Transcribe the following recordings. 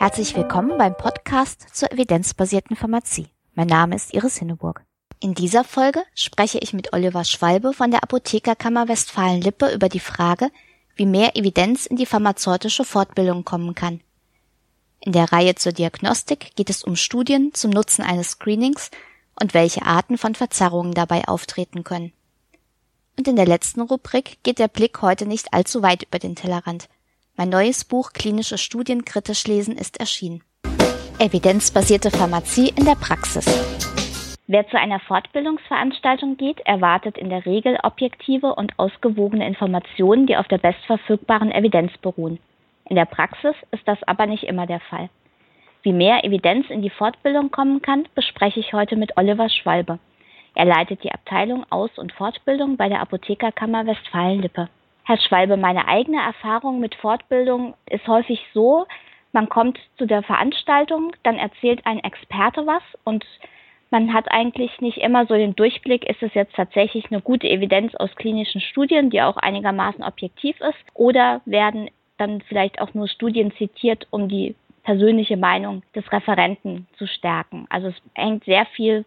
Herzlich willkommen beim Podcast zur evidenzbasierten Pharmazie. Mein Name ist Iris Hinneburg. In dieser Folge spreche ich mit Oliver Schwalbe von der Apothekerkammer Westfalen-Lippe über die Frage, wie mehr Evidenz in die pharmazeutische Fortbildung kommen kann. In der Reihe zur Diagnostik geht es um Studien zum Nutzen eines Screenings und welche Arten von Verzerrungen dabei auftreten können. Und in der letzten Rubrik geht der Blick heute nicht allzu weit über den Tellerrand. Mein neues Buch Klinische Studien kritisch lesen ist erschienen. Evidenzbasierte Pharmazie in der Praxis. Wer zu einer Fortbildungsveranstaltung geht, erwartet in der Regel objektive und ausgewogene Informationen, die auf der bestverfügbaren Evidenz beruhen. In der Praxis ist das aber nicht immer der Fall. Wie mehr Evidenz in die Fortbildung kommen kann, bespreche ich heute mit Oliver Schwalbe. Er leitet die Abteilung Aus- und Fortbildung bei der Apothekerkammer Westfalen-Lippe. Herr Schwalbe, meine eigene Erfahrung mit Fortbildung ist häufig so, man kommt zu der Veranstaltung, dann erzählt ein Experte was und man hat eigentlich nicht immer so den Durchblick, ist es jetzt tatsächlich eine gute Evidenz aus klinischen Studien, die auch einigermaßen objektiv ist, oder werden dann vielleicht auch nur Studien zitiert, um die persönliche Meinung des Referenten zu stärken. Also es hängt sehr viel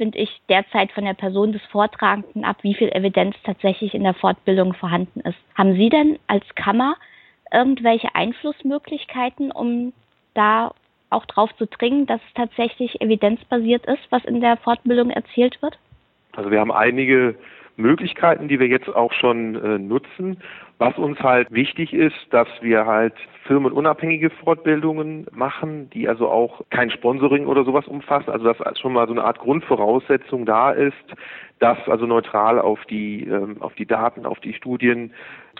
finde ich, derzeit von der Person des Vortragenden ab, wie viel Evidenz tatsächlich in der Fortbildung vorhanden ist. Haben Sie denn als Kammer irgendwelche Einflussmöglichkeiten, um da auch drauf zu dringen, dass es tatsächlich evidenzbasiert ist, was in der Fortbildung erzählt wird? Also wir haben einige Möglichkeiten, die wir jetzt auch schon äh, nutzen. Was uns halt wichtig ist, dass wir halt firmenunabhängige Fortbildungen machen, die also auch kein Sponsoring oder sowas umfassen. Also dass schon mal so eine Art Grundvoraussetzung da ist, dass also neutral auf die ähm, auf die Daten, auf die Studien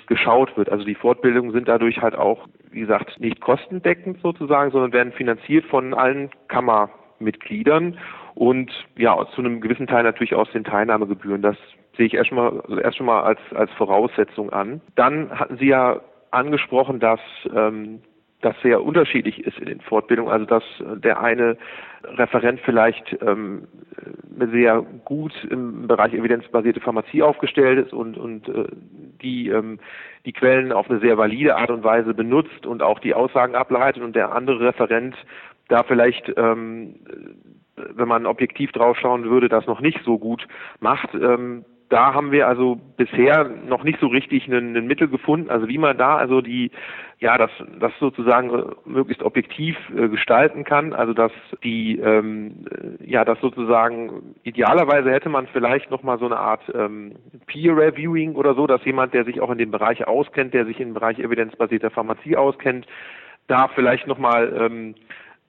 geschaut wird. Also die Fortbildungen sind dadurch halt auch, wie gesagt, nicht kostendeckend sozusagen, sondern werden finanziert von allen Kammermitgliedern und ja, zu einem gewissen Teil natürlich aus den Teilnahmegebühren. Das sehe ich erst mal, also erst schon mal als, als Voraussetzung an. Dann hatten Sie ja angesprochen, dass ähm, das sehr unterschiedlich ist in den Fortbildungen, also dass der eine Referent vielleicht ähm, sehr gut im Bereich evidenzbasierte Pharmazie aufgestellt ist und, und äh, die, ähm, die Quellen auf eine sehr valide Art und Weise benutzt und auch die Aussagen ableitet und der andere Referent da vielleicht ähm, wenn man objektiv drauf schauen würde, das noch nicht so gut macht. Ähm, da haben wir also bisher noch nicht so richtig ein, ein Mittel gefunden, also wie man da also die ja das das sozusagen möglichst objektiv äh, gestalten kann, also dass die ähm, ja das sozusagen idealerweise hätte man vielleicht noch mal so eine Art ähm, Peer Reviewing oder so, dass jemand, der sich auch in dem Bereich auskennt, der sich im Bereich evidenzbasierter Pharmazie auskennt, da vielleicht noch mal ähm,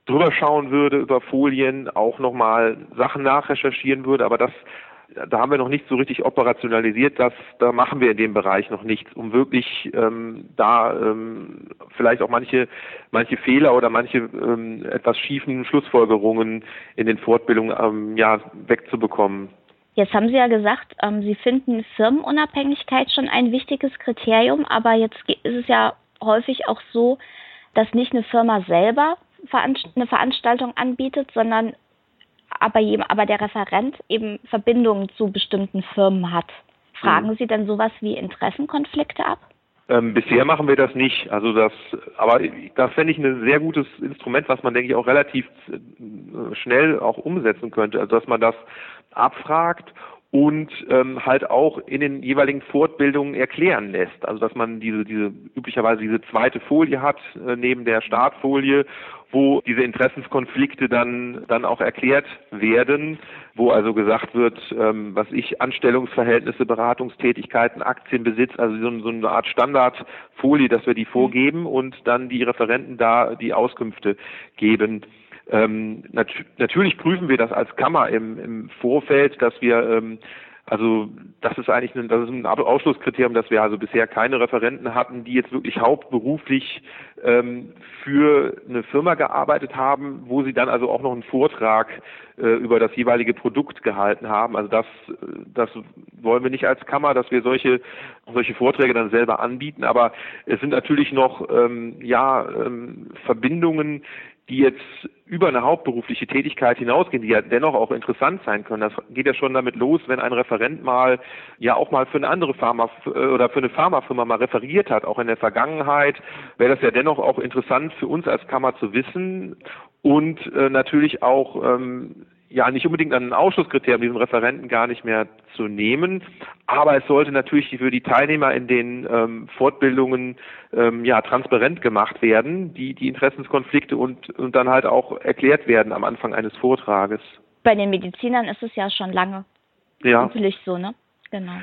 drüber schauen würde über Folien, auch nochmal Sachen nachrecherchieren würde, aber das da haben wir noch nicht so richtig operationalisiert, dass da machen wir in dem Bereich noch nichts, um wirklich ähm, da ähm, vielleicht auch manche manche Fehler oder manche ähm, etwas schiefen Schlussfolgerungen in den Fortbildungen ähm, ja wegzubekommen. Jetzt haben Sie ja gesagt, ähm, Sie finden Firmenunabhängigkeit schon ein wichtiges Kriterium, aber jetzt ist es ja häufig auch so, dass nicht eine Firma selber eine Veranstaltung anbietet, sondern aber, aber der Referent eben Verbindungen zu bestimmten Firmen hat. Fragen mhm. Sie denn sowas wie Interessenkonflikte ab? Ähm, bisher machen wir das nicht. Also das, aber das fände ich ein sehr gutes Instrument, was man denke ich auch relativ äh, schnell auch umsetzen könnte. Also dass man das abfragt und ähm, halt auch in den jeweiligen Fortbildungen erklären lässt. Also dass man diese, diese üblicherweise diese zweite Folie hat äh, neben der Startfolie, wo diese Interessenskonflikte dann dann auch erklärt werden, wo also gesagt wird, ähm, was ich Anstellungsverhältnisse, Beratungstätigkeiten, Aktienbesitz, also so, so eine Art Standardfolie, dass wir die vorgeben und dann die Referenten da die Auskünfte geben. Ähm, nat natürlich prüfen wir das als Kammer im, im Vorfeld, dass wir ähm, also das ist eigentlich ein, das ist ein Ausschlusskriterium, dass wir also bisher keine Referenten hatten, die jetzt wirklich hauptberuflich ähm, für eine Firma gearbeitet haben, wo sie dann also auch noch einen Vortrag äh, über das jeweilige Produkt gehalten haben. Also das, das wollen wir nicht als Kammer, dass wir solche solche Vorträge dann selber anbieten. Aber es sind natürlich noch ähm, ja ähm, Verbindungen, die jetzt über eine hauptberufliche Tätigkeit hinausgehen, die ja dennoch auch interessant sein können. Das geht ja schon damit los, wenn ein Referent mal ja auch mal für eine andere Pharma äh, oder für eine Pharmafirma mal referiert hat, auch in der Vergangenheit, wäre das ja dennoch auch interessant für uns als Kammer zu wissen und äh, natürlich auch ähm, ja nicht unbedingt an ein Ausschlusskriterium, diesen Referenten gar nicht mehr zu nehmen. Aber es sollte natürlich für die Teilnehmer in den ähm, Fortbildungen ähm, ja transparent gemacht werden, die, die Interessenskonflikte und, und dann halt auch erklärt werden am Anfang eines Vortrages. Bei den Medizinern ist es ja schon lange ja. natürlich so, ne? Genau.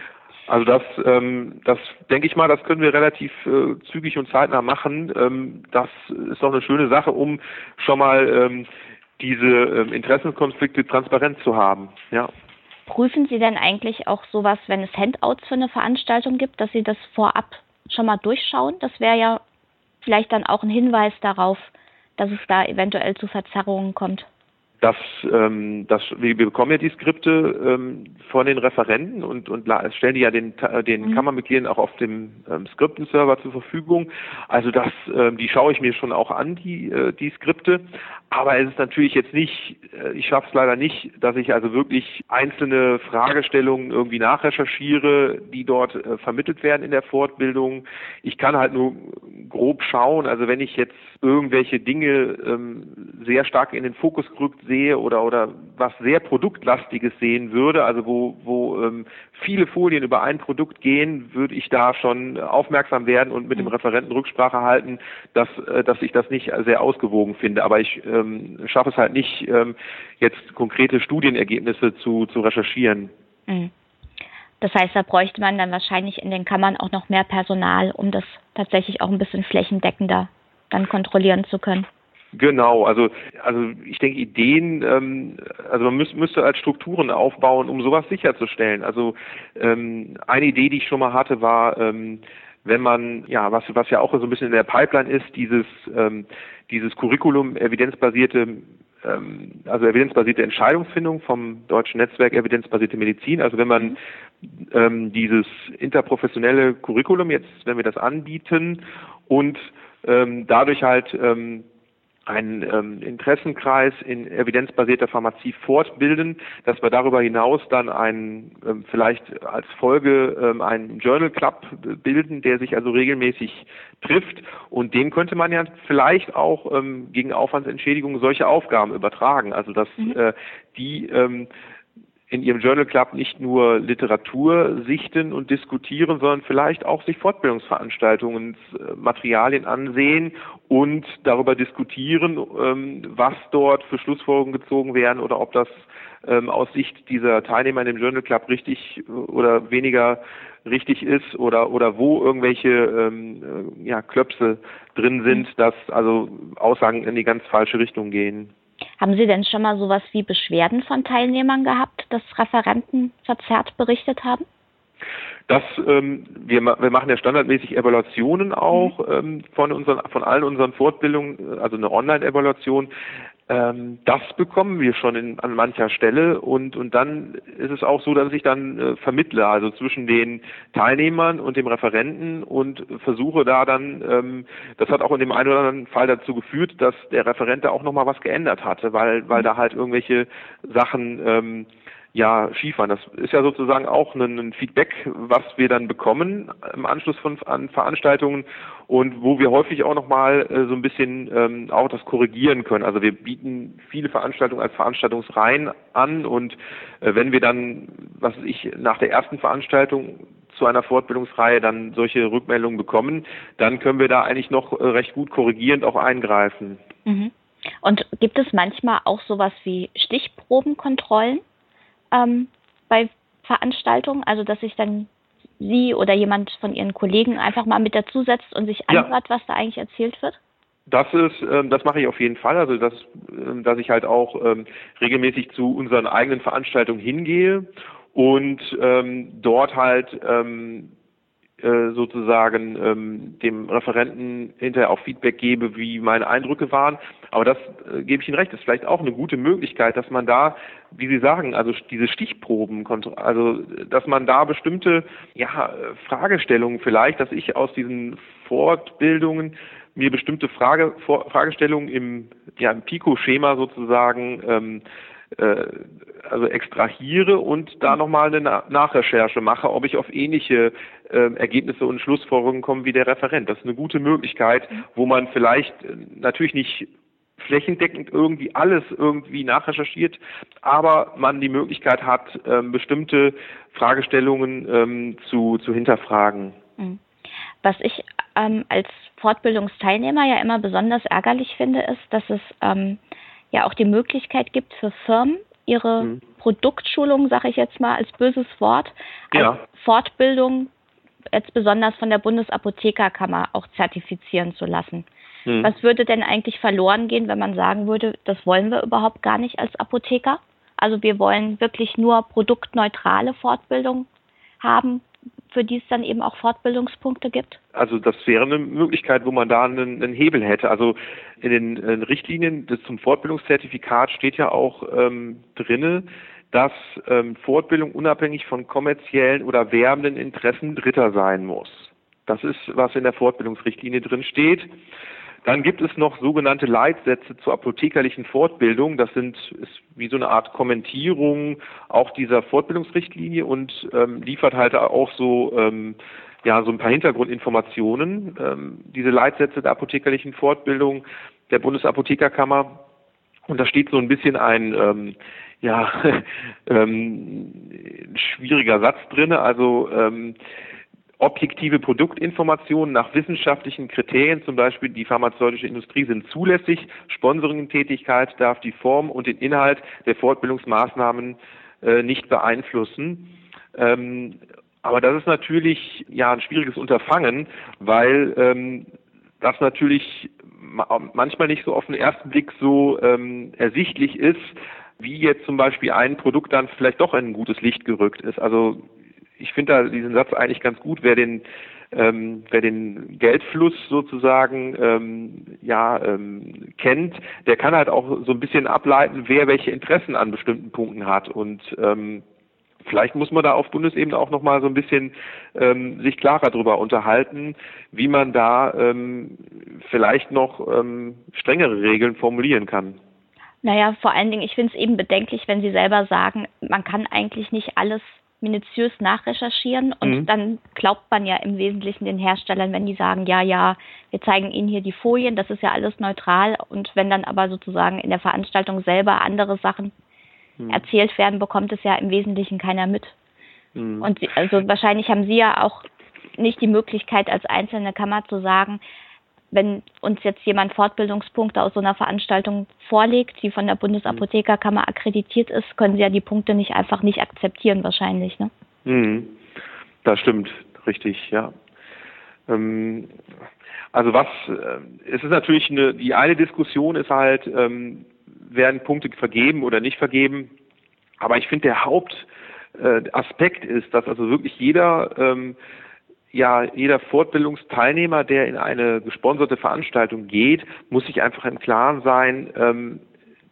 Also das, ähm, das denke ich mal, das können wir relativ äh, zügig und zeitnah machen. Ähm, das ist doch eine schöne Sache, um schon mal ähm, diese ähm, Interessenkonflikte transparent zu haben. Ja. Prüfen Sie denn eigentlich auch sowas, wenn es Handouts für eine Veranstaltung gibt, dass Sie das vorab schon mal durchschauen? Das wäre ja vielleicht dann auch ein Hinweis darauf, dass es da eventuell zu Verzerrungen kommt dass ähm, das, wir bekommen ja die Skripte ähm, von den Referenten und, und stellen die ja den, den mhm. Kammermitgliedern auch auf dem ähm, Skriptenserver zur Verfügung. Also das, ähm, die schaue ich mir schon auch an, die, äh, die Skripte. Aber es ist natürlich jetzt nicht, äh, ich schaffe es leider nicht, dass ich also wirklich einzelne Fragestellungen irgendwie nachrecherchiere, die dort äh, vermittelt werden in der Fortbildung. Ich kann halt nur grob schauen, also wenn ich jetzt irgendwelche Dinge ähm, sehr stark in den Fokus gerückt sehe oder oder was sehr produktlastiges sehen würde, also wo wo ähm, viele Folien über ein Produkt gehen, würde ich da schon aufmerksam werden und mit dem mhm. Referenten Rücksprache halten, dass äh, dass ich das nicht sehr ausgewogen finde. Aber ich ähm, schaffe es halt nicht, ähm, jetzt konkrete Studienergebnisse zu zu recherchieren. Mhm. Das heißt, da bräuchte man dann wahrscheinlich in den Kammern auch noch mehr Personal, um das tatsächlich auch ein bisschen flächendeckender dann kontrollieren zu können. Genau, also also ich denke Ideen, ähm, also man müß, müsste als Strukturen aufbauen, um sowas sicherzustellen. Also ähm, eine Idee, die ich schon mal hatte, war, ähm, wenn man ja was was ja auch so ein bisschen in der Pipeline ist, dieses ähm, dieses Curriculum evidenzbasierte ähm, also evidenzbasierte Entscheidungsfindung vom deutschen Netzwerk evidenzbasierte Medizin. Also wenn man ähm, dieses interprofessionelle Curriculum jetzt, wenn wir das anbieten und ähm, dadurch halt ähm, einen ähm, Interessenkreis in evidenzbasierter Pharmazie fortbilden, dass wir darüber hinaus dann einen ähm, vielleicht als Folge ähm, einen Journal Club bilden, der sich also regelmäßig trifft und dem könnte man ja vielleicht auch ähm, gegen Aufwandsentschädigung solche Aufgaben übertragen, also dass mhm. äh, die ähm, in ihrem Journal Club nicht nur Literatur sichten und diskutieren, sondern vielleicht auch sich Fortbildungsveranstaltungen, äh, Materialien ansehen und darüber diskutieren, ähm, was dort für Schlussfolgerungen gezogen werden oder ob das ähm, aus Sicht dieser Teilnehmer in dem Journal Club richtig oder weniger richtig ist oder oder wo irgendwelche ähm, äh, ja, Klöpse drin sind, dass also Aussagen in die ganz falsche Richtung gehen. Haben Sie denn schon mal sowas wie Beschwerden von Teilnehmern gehabt, dass Referenten verzerrt berichtet haben? Das, ähm, wir, wir machen ja standardmäßig Evaluationen auch mhm. ähm, von unseren, von allen unseren Fortbildungen, also eine Online-Evaluation. Ähm, das bekommen wir schon in, an mancher Stelle und, und dann ist es auch so, dass ich dann äh, vermittle, also zwischen den Teilnehmern und dem Referenten und versuche da dann, ähm, das hat auch in dem einen oder anderen Fall dazu geführt, dass der Referent da auch nochmal was geändert hatte, weil, weil da halt irgendwelche Sachen ähm, ja, Skifahren. Das ist ja sozusagen auch ein, ein, Feedback, was wir dann bekommen im Anschluss von an Veranstaltungen und wo wir häufig auch nochmal äh, so ein bisschen ähm, auch das korrigieren können. Also wir bieten viele Veranstaltungen als Veranstaltungsreihen an und äh, wenn wir dann, was weiß ich, nach der ersten Veranstaltung zu einer Fortbildungsreihe dann solche Rückmeldungen bekommen, dann können wir da eigentlich noch äh, recht gut korrigierend auch eingreifen. Mhm. Und gibt es manchmal auch sowas wie Stichprobenkontrollen? ähm, bei Veranstaltungen, also dass sich dann Sie oder jemand von Ihren Kollegen einfach mal mit dazusetzt und sich anhört, ja. was da eigentlich erzählt wird? Das ist, ähm, das mache ich auf jeden Fall. Also dass, ähm, dass ich halt auch ähm, regelmäßig zu unseren eigenen Veranstaltungen hingehe und dort halt äh, sozusagen ähm, dem Referenten hinterher auch Feedback gebe, wie meine Eindrücke waren. Aber das äh, gebe ich Ihnen recht, ist vielleicht auch eine gute Möglichkeit, dass man da, wie Sie sagen, also diese Stichproben, also dass man da bestimmte ja, Fragestellungen vielleicht, dass ich aus diesen Fortbildungen mir bestimmte Frage, Fragestellungen im, ja, im Pico-Schema sozusagen ähm, äh, also extrahiere und da nochmal eine Nachrecherche mache, ob ich auf ähnliche äh, Ergebnisse und Schlussfolgerungen komme wie der Referent. Das ist eine gute Möglichkeit, wo man vielleicht äh, natürlich nicht flächendeckend irgendwie alles irgendwie nachrecherchiert, aber man die Möglichkeit hat, ähm, bestimmte Fragestellungen ähm, zu, zu hinterfragen. Mhm. Was ich ähm, als Fortbildungsteilnehmer ja immer besonders ärgerlich finde, ist, dass es ähm, ja auch die Möglichkeit gibt für Firmen, ihre mhm. Produktschulung, sage ich jetzt mal als böses Wort, ja. als Fortbildung jetzt besonders von der Bundesapothekerkammer auch zertifizieren zu lassen. Mhm. Was würde denn eigentlich verloren gehen, wenn man sagen würde, das wollen wir überhaupt gar nicht als Apotheker? Also wir wollen wirklich nur produktneutrale Fortbildung haben, für die es dann eben auch Fortbildungspunkte gibt? Also das wäre eine Möglichkeit, wo man da einen, einen Hebel hätte. Also in den, den Richtlinien des, zum Fortbildungszertifikat steht ja auch ähm, drinne, dass ähm, Fortbildung unabhängig von kommerziellen oder werbenden Interessen Dritter sein muss. Das ist, was in der Fortbildungsrichtlinie drin steht. Dann gibt es noch sogenannte Leitsätze zur apothekerlichen Fortbildung. Das sind ist wie so eine Art Kommentierung auch dieser Fortbildungsrichtlinie und ähm, liefert halt auch so ähm, ja so ein paar Hintergrundinformationen. Ähm, diese Leitsätze der apothekerlichen Fortbildung der Bundesapothekerkammer und da steht so ein bisschen ein ähm, ja ähm, schwieriger Satz drinne. Also ähm, Objektive Produktinformationen nach wissenschaftlichen Kriterien, zum Beispiel die pharmazeutische Industrie, sind zulässig. Sponsoring-Tätigkeit darf die Form und den Inhalt der Fortbildungsmaßnahmen äh, nicht beeinflussen. Ähm, aber das ist natürlich ja ein schwieriges Unterfangen, weil ähm, das natürlich manchmal nicht so auf den ersten Blick so ähm, ersichtlich ist, wie jetzt zum Beispiel ein Produkt dann vielleicht doch in ein gutes Licht gerückt ist. Also ich finde da diesen Satz eigentlich ganz gut, wer den ähm, wer den Geldfluss sozusagen ähm, ja ähm, kennt, der kann halt auch so ein bisschen ableiten, wer welche Interessen an bestimmten Punkten hat und ähm, vielleicht muss man da auf Bundesebene auch noch mal so ein bisschen ähm, sich klarer darüber unterhalten, wie man da ähm, vielleicht noch ähm, strengere Regeln formulieren kann. Naja, vor allen Dingen, ich finde es eben bedenklich, wenn Sie selber sagen, man kann eigentlich nicht alles minutiös nachrecherchieren und mhm. dann glaubt man ja im Wesentlichen den Herstellern, wenn die sagen, ja, ja, wir zeigen Ihnen hier die Folien, das ist ja alles neutral und wenn dann aber sozusagen in der Veranstaltung selber andere Sachen mhm. erzählt werden, bekommt es ja im Wesentlichen keiner mit. Mhm. Und sie, also wahrscheinlich haben Sie ja auch nicht die Möglichkeit als einzelne Kammer zu sagen, wenn uns jetzt jemand Fortbildungspunkte aus so einer Veranstaltung vorlegt, die von der Bundesapothekerkammer akkreditiert ist, können sie ja die Punkte nicht einfach nicht akzeptieren wahrscheinlich, ne? Mhm. Das stimmt, richtig, ja. Ähm, also was, äh, es ist natürlich eine, die eine Diskussion ist halt, ähm, werden Punkte vergeben oder nicht vergeben. Aber ich finde, der Hauptaspekt äh, ist, dass also wirklich jeder ähm, ja, jeder Fortbildungsteilnehmer, der in eine gesponserte Veranstaltung geht, muss sich einfach im Klaren sein, ähm,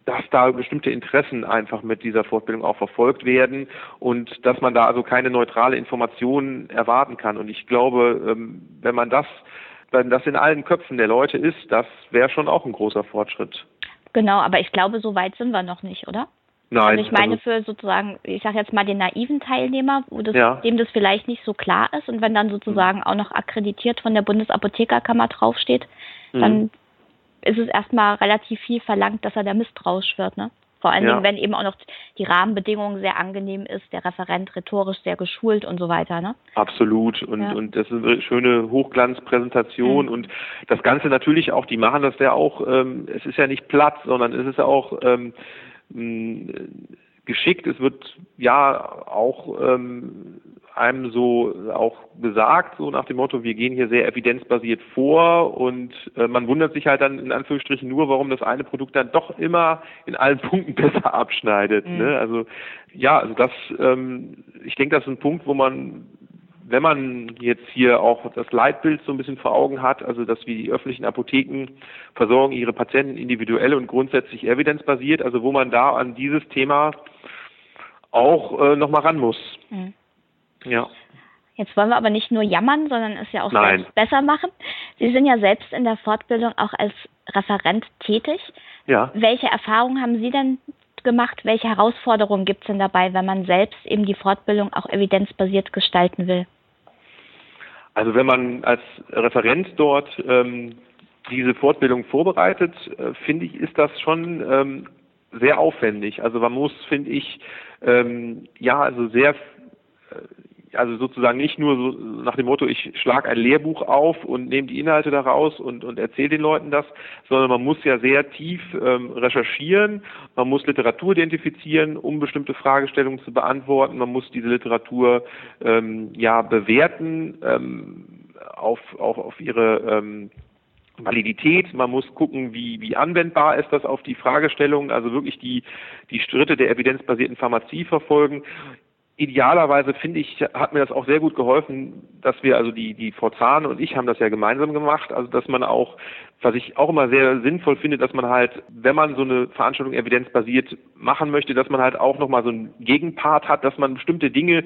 dass da bestimmte Interessen einfach mit dieser Fortbildung auch verfolgt werden und dass man da also keine neutrale Information erwarten kann. Und ich glaube, ähm, wenn man das, wenn das in allen Köpfen der Leute ist, das wäre schon auch ein großer Fortschritt. Genau, aber ich glaube, so weit sind wir noch nicht, oder? Nein. Also ich meine also für sozusagen, ich sage jetzt mal den naiven Teilnehmer, wo das, ja. dem das vielleicht nicht so klar ist und wenn dann sozusagen mhm. auch noch akkreditiert von der Bundesapothekerkammer draufsteht, mhm. dann ist es erstmal relativ viel verlangt, dass er da misstrauisch wird, ne? Vor allen ja. Dingen, wenn eben auch noch die Rahmenbedingungen sehr angenehm ist, der Referent rhetorisch sehr geschult und so weiter, ne? Absolut. Und, ja. und das ist eine schöne Hochglanzpräsentation mhm. und das Ganze natürlich auch, die machen das ja auch, ähm, es ist ja nicht platt, sondern es ist ja auch ähm, geschickt. Es wird ja auch ähm, einem so auch gesagt, so nach dem Motto, wir gehen hier sehr evidenzbasiert vor und äh, man wundert sich halt dann in Anführungsstrichen nur, warum das eine Produkt dann doch immer in allen Punkten besser abschneidet. Mhm. Ne? Also ja, also das, ähm, ich denke, das ist ein Punkt, wo man wenn man jetzt hier auch das Leitbild so ein bisschen vor Augen hat, also dass wir die öffentlichen Apotheken versorgen ihre Patienten individuell und grundsätzlich evidenzbasiert, also wo man da an dieses Thema auch äh, nochmal ran muss. Mhm. Ja. Jetzt wollen wir aber nicht nur jammern, sondern es ja auch Nein. selbst besser machen. Sie sind ja selbst in der Fortbildung auch als Referent tätig. Ja. Welche Erfahrungen haben Sie denn gemacht? Welche Herausforderungen gibt es denn dabei, wenn man selbst eben die Fortbildung auch evidenzbasiert gestalten will? Also wenn man als Referent dort ähm, diese Fortbildung vorbereitet, äh, finde ich, ist das schon ähm, sehr aufwendig. Also man muss, finde ich, ähm, ja, also sehr äh, also sozusagen nicht nur so nach dem Motto, ich schlage ein Lehrbuch auf und nehme die Inhalte daraus und, und erzähle den Leuten das, sondern man muss ja sehr tief ähm, recherchieren, man muss Literatur identifizieren, um bestimmte Fragestellungen zu beantworten, man muss diese Literatur ähm, ja bewerten ähm, auf, auch auf ihre ähm, Validität, man muss gucken, wie, wie anwendbar ist das auf die Fragestellung, also wirklich die, die Schritte der evidenzbasierten Pharmazie verfolgen idealerweise finde ich, hat mir das auch sehr gut geholfen, dass wir, also die, die Frau Zahn und ich haben das ja gemeinsam gemacht, also dass man auch, was ich auch immer sehr sinnvoll finde, dass man halt, wenn man so eine Veranstaltung evidenzbasiert machen möchte, dass man halt auch nochmal so einen Gegenpart hat, dass man bestimmte Dinge,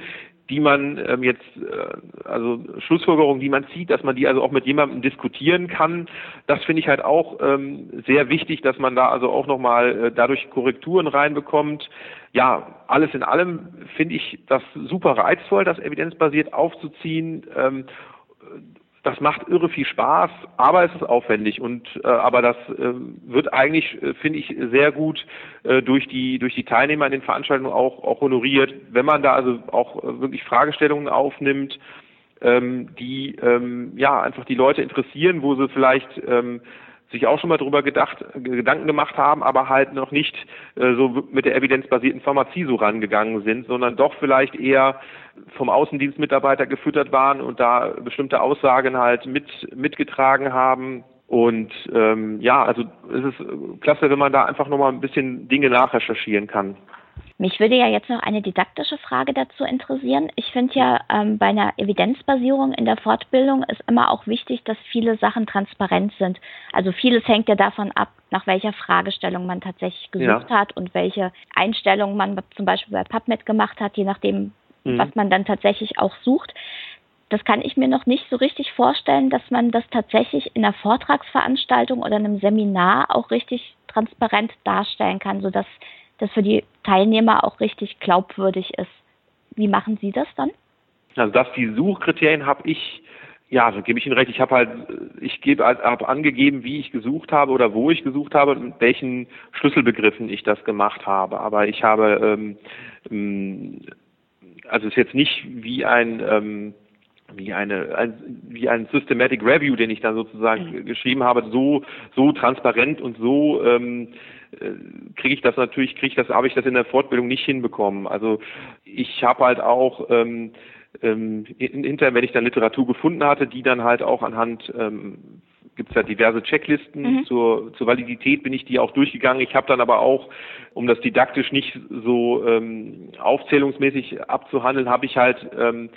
die man ähm, jetzt, äh, also Schlussfolgerungen, die man zieht, dass man die also auch mit jemandem diskutieren kann. Das finde ich halt auch ähm, sehr wichtig, dass man da also auch nochmal äh, dadurch Korrekturen reinbekommt ja, alles in allem finde ich das super reizvoll, das evidenzbasiert aufzuziehen. Ähm, das macht irre viel Spaß, aber es ist aufwendig und äh, aber das äh, wird eigentlich äh, finde ich sehr gut äh, durch die durch die Teilnehmer in den Veranstaltungen auch auch honoriert, wenn man da also auch äh, wirklich Fragestellungen aufnimmt, ähm, die ähm, ja einfach die Leute interessieren, wo sie vielleicht ähm, sich auch schon mal darüber gedacht, Gedanken gemacht haben, aber halt noch nicht äh, so mit der evidenzbasierten Pharmazie so rangegangen sind, sondern doch vielleicht eher vom Außendienstmitarbeiter gefüttert waren und da bestimmte Aussagen halt mit mitgetragen haben. Und ähm, ja, also es ist klasse, wenn man da einfach nochmal ein bisschen Dinge nachrecherchieren kann. Mich würde ja jetzt noch eine didaktische Frage dazu interessieren. Ich finde ja, ähm, bei einer Evidenzbasierung in der Fortbildung ist immer auch wichtig, dass viele Sachen transparent sind. Also vieles hängt ja davon ab, nach welcher Fragestellung man tatsächlich gesucht ja. hat und welche Einstellungen man zum Beispiel bei PubMed gemacht hat, je nachdem, mhm. was man dann tatsächlich auch sucht. Das kann ich mir noch nicht so richtig vorstellen, dass man das tatsächlich in einer Vortragsveranstaltung oder einem Seminar auch richtig transparent darstellen kann, sodass das für die Teilnehmer auch richtig glaubwürdig ist. Wie machen Sie das dann? Also dass die Suchkriterien habe ich ja, da gebe ich Ihnen recht. Ich habe halt, ich gebe habe angegeben, wie ich gesucht habe oder wo ich gesucht habe und mit welchen Schlüsselbegriffen ich das gemacht habe. Aber ich habe, ähm, ähm also es ist jetzt nicht wie ein ähm, wie eine ein, wie ein Systematic Review, den ich dann sozusagen mhm. geschrieben habe, so so transparent und so ähm, äh, kriege ich das natürlich, kriege ich das, habe ich das in der Fortbildung nicht hinbekommen. Also ich habe halt auch ähm, ähm, hinterher, wenn ich dann Literatur gefunden hatte, die dann halt auch anhand ähm, gibt es ja diverse Checklisten mhm. zur, zur Validität, bin ich die auch durchgegangen. Ich habe dann aber auch, um das didaktisch nicht so ähm, aufzählungsmäßig abzuhandeln, habe ich halt ähm,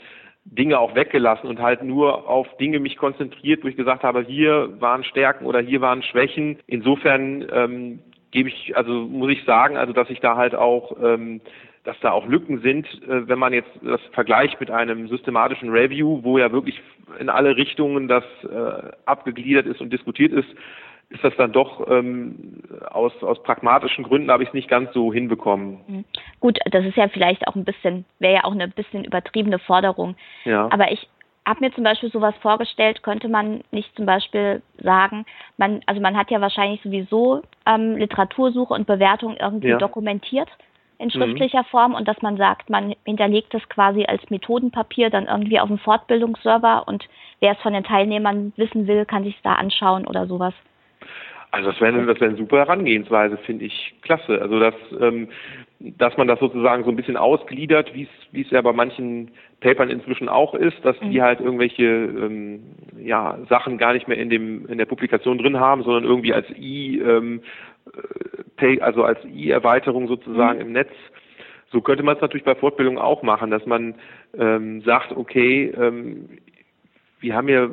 Dinge auch weggelassen und halt nur auf Dinge mich konzentriert, wo ich gesagt habe, hier waren Stärken oder hier waren Schwächen. Insofern ähm, gebe ich, also muss ich sagen, also dass ich da halt auch, ähm, dass da auch Lücken sind, äh, wenn man jetzt das vergleicht mit einem systematischen Review, wo ja wirklich in alle Richtungen das äh, abgegliedert ist und diskutiert ist, ist das dann doch ähm, aus, aus pragmatischen Gründen habe ich es nicht ganz so hinbekommen. Mhm. Gut, das ist ja vielleicht auch ein bisschen, wäre ja auch eine bisschen übertriebene Forderung. Ja. Aber ich habe mir zum Beispiel sowas vorgestellt, könnte man nicht zum Beispiel sagen, man, also man hat ja wahrscheinlich sowieso ähm, Literatursuche und Bewertung irgendwie ja. dokumentiert in mhm. schriftlicher mhm. Form und dass man sagt, man hinterlegt das quasi als Methodenpapier dann irgendwie auf dem Fortbildungsserver und wer es von den Teilnehmern wissen will, kann sich da anschauen oder sowas. Also das wäre das wäre eine super Herangehensweise, finde ich klasse. Also dass ähm, dass man das sozusagen so ein bisschen ausgliedert, wie es wie es ja bei manchen Papern inzwischen auch ist, dass die mhm. halt irgendwelche ähm, ja Sachen gar nicht mehr in dem in der Publikation drin haben, sondern irgendwie als i ähm, äh, also als i Erweiterung sozusagen mhm. im Netz So könnte man es natürlich bei Fortbildung auch machen, dass man ähm, sagt, okay, ähm, wir haben ja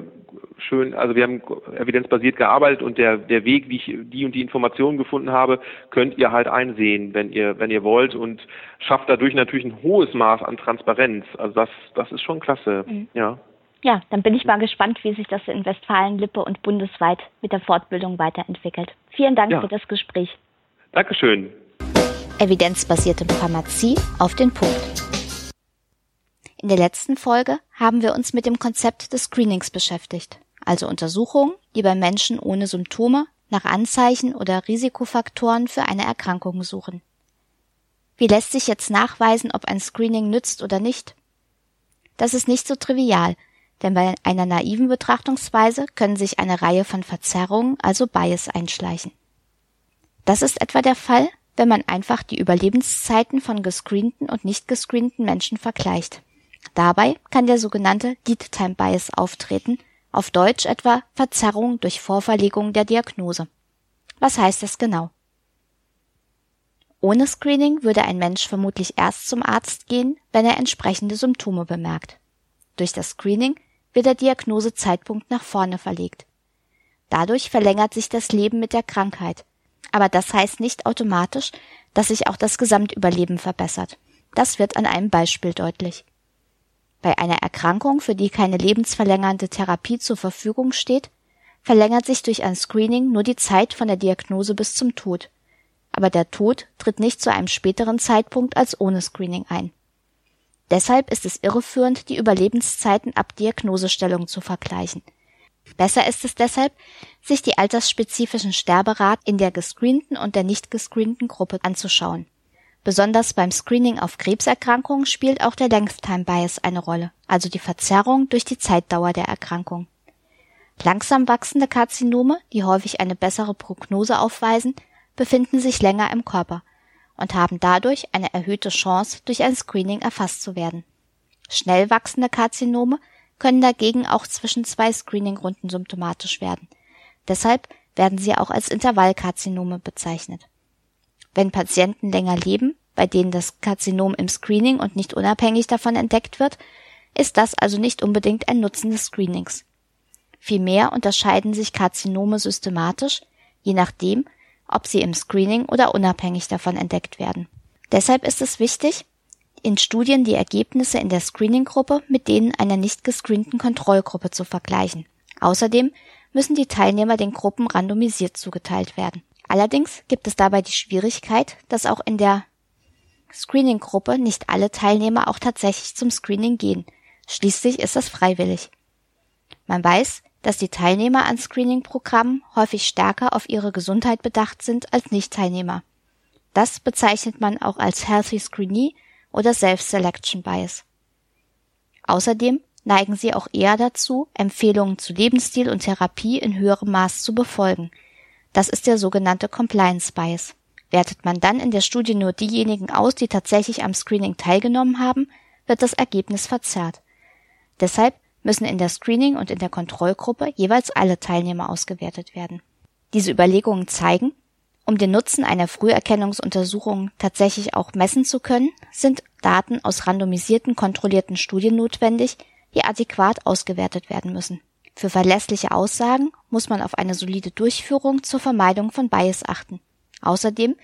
schön, also wir haben evidenzbasiert gearbeitet und der, der Weg, wie ich die und die Informationen gefunden habe, könnt ihr halt einsehen, wenn ihr, wenn ihr wollt und schafft dadurch natürlich ein hohes Maß an Transparenz. Also das, das ist schon klasse, mhm. ja. Ja, dann bin ich mal gespannt, wie sich das in Westfalen-Lippe und bundesweit mit der Fortbildung weiterentwickelt. Vielen Dank ja. für das Gespräch. Dankeschön. Evidenzbasierte Pharmazie auf den Punkt. In der letzten Folge haben wir uns mit dem Konzept des Screenings beschäftigt, also Untersuchungen, die bei Menschen ohne Symptome nach Anzeichen oder Risikofaktoren für eine Erkrankung suchen. Wie lässt sich jetzt nachweisen, ob ein Screening nützt oder nicht? Das ist nicht so trivial, denn bei einer naiven Betrachtungsweise können sich eine Reihe von Verzerrungen, also Bias, einschleichen. Das ist etwa der Fall, wenn man einfach die Überlebenszeiten von gescreenten und nicht gescreenten Menschen vergleicht. Dabei kann der sogenannte Lead Time Bias auftreten, auf Deutsch etwa Verzerrung durch Vorverlegung der Diagnose. Was heißt das genau? Ohne Screening würde ein Mensch vermutlich erst zum Arzt gehen, wenn er entsprechende Symptome bemerkt. Durch das Screening wird der Diagnosezeitpunkt nach vorne verlegt. Dadurch verlängert sich das Leben mit der Krankheit. Aber das heißt nicht automatisch, dass sich auch das Gesamtüberleben verbessert. Das wird an einem Beispiel deutlich. Bei einer Erkrankung, für die keine lebensverlängernde Therapie zur Verfügung steht, verlängert sich durch ein Screening nur die Zeit von der Diagnose bis zum Tod. Aber der Tod tritt nicht zu einem späteren Zeitpunkt als ohne Screening ein. Deshalb ist es irreführend, die Überlebenszeiten ab Diagnosestellung zu vergleichen. Besser ist es deshalb, sich die altersspezifischen Sterberaten in der gescreenten und der nicht gescreenten Gruppe anzuschauen. Besonders beim Screening auf Krebserkrankungen spielt auch der Length Time Bias eine Rolle, also die Verzerrung durch die Zeitdauer der Erkrankung. Langsam wachsende Karzinome, die häufig eine bessere Prognose aufweisen, befinden sich länger im Körper und haben dadurch eine erhöhte Chance, durch ein Screening erfasst zu werden. Schnell wachsende Karzinome können dagegen auch zwischen zwei Screeningrunden symptomatisch werden. Deshalb werden sie auch als Intervallkarzinome bezeichnet. Wenn Patienten länger leben, bei denen das Karzinom im Screening und nicht unabhängig davon entdeckt wird, ist das also nicht unbedingt ein Nutzen des Screenings. Vielmehr unterscheiden sich Karzinome systematisch, je nachdem, ob sie im Screening oder unabhängig davon entdeckt werden. Deshalb ist es wichtig, in Studien die Ergebnisse in der Screening-Gruppe mit denen einer nicht gescreenten Kontrollgruppe zu vergleichen. Außerdem müssen die Teilnehmer den Gruppen randomisiert zugeteilt werden. Allerdings gibt es dabei die Schwierigkeit, dass auch in der Screening-Gruppe nicht alle Teilnehmer auch tatsächlich zum Screening gehen. Schließlich ist das freiwillig. Man weiß, dass die Teilnehmer an Screening-Programmen häufig stärker auf ihre Gesundheit bedacht sind als Nicht-Teilnehmer. Das bezeichnet man auch als Healthy Screenee oder Self-Selection Bias. Außerdem neigen sie auch eher dazu, Empfehlungen zu Lebensstil und Therapie in höherem Maß zu befolgen – das ist der sogenannte Compliance Bias. Wertet man dann in der Studie nur diejenigen aus, die tatsächlich am Screening teilgenommen haben, wird das Ergebnis verzerrt. Deshalb müssen in der Screening und in der Kontrollgruppe jeweils alle Teilnehmer ausgewertet werden. Diese Überlegungen zeigen, um den Nutzen einer Früherkennungsuntersuchung tatsächlich auch messen zu können, sind Daten aus randomisierten kontrollierten Studien notwendig, die adäquat ausgewertet werden müssen. Für verlässliche Aussagen muss man auf eine solide Durchführung zur Vermeidung von Bias achten. Außerdem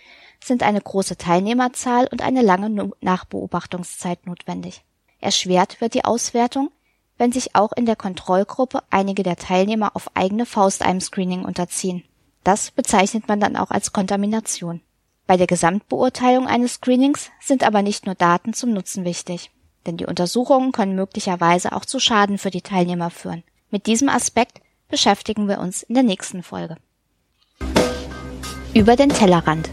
sind eine große Teilnehmerzahl und eine lange Nachbeobachtungszeit notwendig. Erschwert wird die Auswertung, wenn sich auch in der Kontrollgruppe einige der Teilnehmer auf eigene Faust einem Screening unterziehen. Das bezeichnet man dann auch als Kontamination. Bei der Gesamtbeurteilung eines Screenings sind aber nicht nur Daten zum Nutzen wichtig, denn die Untersuchungen können möglicherweise auch zu Schaden für die Teilnehmer führen. Mit diesem Aspekt beschäftigen wir uns in der nächsten Folge. Über den Tellerrand.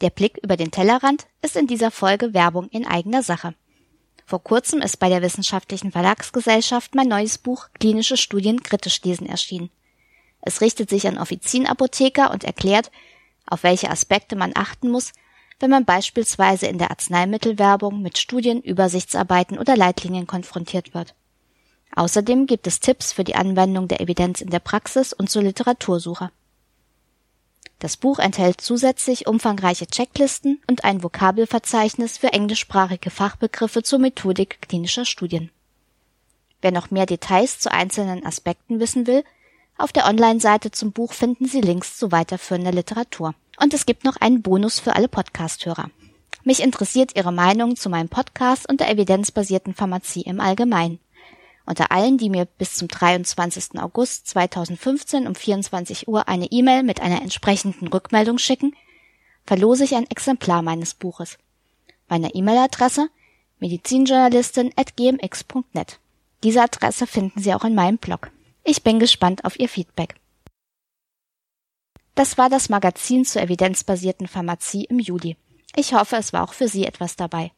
Der Blick über den Tellerrand ist in dieser Folge Werbung in eigener Sache. Vor kurzem ist bei der Wissenschaftlichen Verlagsgesellschaft mein neues Buch Klinische Studien kritisch lesen erschienen. Es richtet sich an Offizienapotheker und erklärt, auf welche Aspekte man achten muss, wenn man beispielsweise in der Arzneimittelwerbung mit Studien, Übersichtsarbeiten oder Leitlinien konfrontiert wird. Außerdem gibt es Tipps für die Anwendung der Evidenz in der Praxis und zur Literatursuche. Das Buch enthält zusätzlich umfangreiche Checklisten und ein Vokabelverzeichnis für englischsprachige Fachbegriffe zur Methodik klinischer Studien. Wer noch mehr Details zu einzelnen Aspekten wissen will, auf der Online-Seite zum Buch finden Sie Links zu weiterführender Literatur. Und es gibt noch einen Bonus für alle Podcast-Hörer. Mich interessiert Ihre Meinung zu meinem Podcast und der evidenzbasierten Pharmazie im Allgemeinen. Unter allen, die mir bis zum 23. August 2015 um 24 Uhr eine E-Mail mit einer entsprechenden Rückmeldung schicken, verlose ich ein Exemplar meines Buches. Meine E-Mail-Adresse medizinjournalistin.gmx.net. Diese Adresse finden Sie auch in meinem Blog. Ich bin gespannt auf Ihr Feedback. Das war das Magazin zur evidenzbasierten Pharmazie im Juli. Ich hoffe, es war auch für Sie etwas dabei.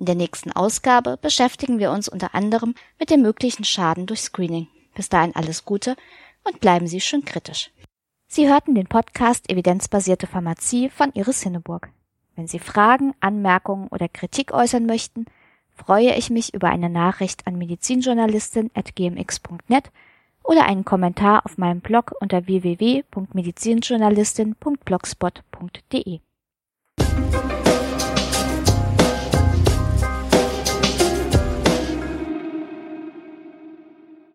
In der nächsten Ausgabe beschäftigen wir uns unter anderem mit dem möglichen Schaden durch Screening. Bis dahin alles Gute und bleiben Sie schön kritisch. Sie hörten den Podcast Evidenzbasierte Pharmazie von Iris Hinneburg. Wenn Sie Fragen, Anmerkungen oder Kritik äußern möchten, freue ich mich über eine Nachricht an medizinjournalistin.gmx.net oder einen Kommentar auf meinem Blog unter www.medizinjournalistin.blogspot.de.